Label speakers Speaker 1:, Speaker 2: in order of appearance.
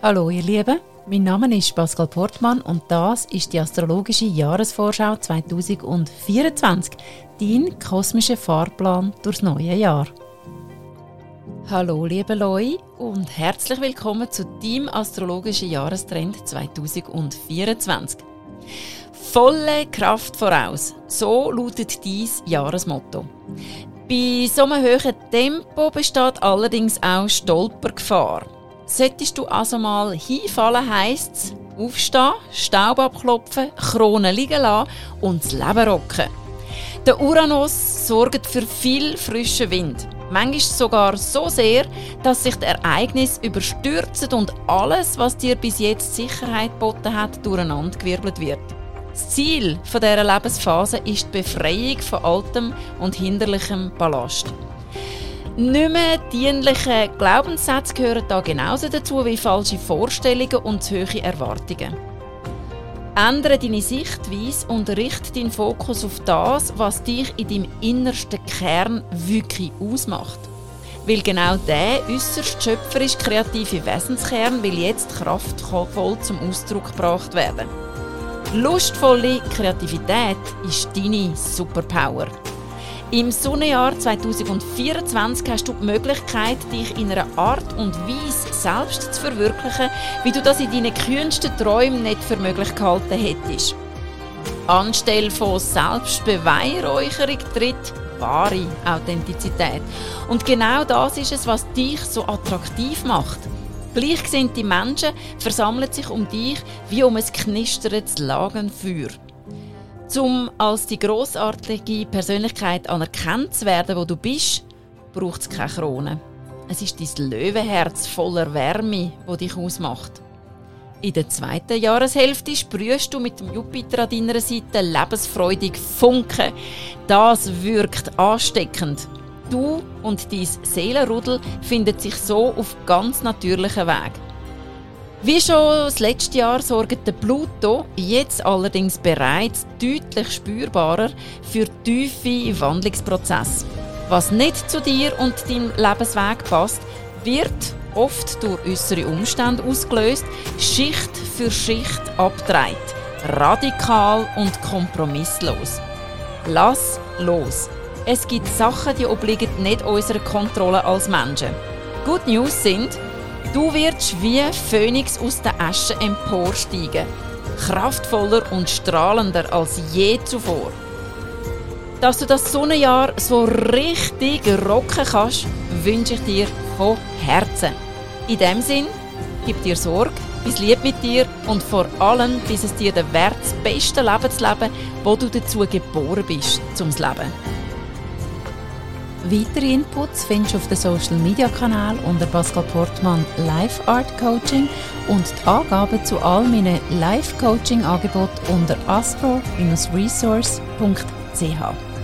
Speaker 1: Hallo ihr Lieben, mein Name ist Pascal Portmann und das ist die astrologische Jahresvorschau 2024, dein kosmischer Fahrplan durchs neue Jahr. Hallo liebe Leute und herzlich willkommen zu deinem astrologischen Jahrestrend 2024. Volle Kraft voraus, so lautet dies Jahresmotto. Bei so einem hohen Tempo besteht allerdings auch Stolpergefahr. Solltest du also mal hinfallen, heisst es aufstehen, Staub abklopfen, Krone liegen lassen und das Leben rocken. Der Uranus sorgt für viel frischen Wind. Manchmal sogar so sehr, dass sich das Ereignis überstürzt und alles, was dir bis jetzt Sicherheit geboten hat, durcheinandergewirbelt wird. Das Ziel dieser Lebensphase ist die Befreiung von altem und hinderlichem Ballast. Nicht mehr dienliche Glaubenssätze gehören da genauso dazu wie falsche Vorstellungen und zu hohe Erwartungen. Ändere deine Sichtweise und richte deinen Fokus auf das, was dich in deinem innersten Kern wirklich ausmacht. Weil genau der äußerst schöpferisch kreative Wesenskern will jetzt kraftvoll zum Ausdruck gebracht werden. Lustvolle Kreativität ist deine Superpower. Im Sonnenjahr 2024 hast du die Möglichkeit, dich in einer Art und Weise selbst zu verwirklichen, wie du das in deinen kühnsten Träumen nicht für möglich gehalten hättest. Anstelle von Selbstbeweihräucherung tritt wahre Authentizität. Und genau das ist es, was dich so attraktiv macht. Gleichgesinnte Menschen versammeln sich um dich wie um ein knisterndes Lagenfeuer. Um als die großartige Persönlichkeit anerkannt zu werden, wo du bist, braucht es keine Krone. Es ist dein Löwenherz voller Wärme, wo dich ausmacht. In der zweiten Jahreshälfte sprühst du mit dem Jupiter an deiner Seite lebensfreudig Funken. Das wirkt ansteckend. Du und dein Seelenrudel finden sich so auf ganz natürlichen Weg. Wie schon das letzte Jahr sorgt der Pluto jetzt allerdings bereits deutlich spürbarer für tiefe Wandlungsprozesse. Was nicht zu dir und deinem Lebensweg passt, wird oft durch äußere Umstände ausgelöst, Schicht für Schicht abdreht, radikal und kompromisslos. Lass los. Es gibt Sachen, die obliegen nicht unserer Kontrolle als Menschen. Good News sind, Du wirst wie Phönix aus der Asche emporsteigen, kraftvoller und strahlender als je zuvor. Dass du das Sonnenjahr so richtig rocken kannst, wünsche ich dir von Herzen. In dem Sinn, gib dir Sorge, bis lieb mit dir und vor allem, bis es dir der Wert, das beste Leben zu leben, wo du dazu geboren bist, zum Leben. Weitere Inputs findest du auf den Social Media Kanal unter Pascal Portmann Live Art Coaching und die Angaben zu all meinen Live Coaching Angeboten unter astro-resource.ch.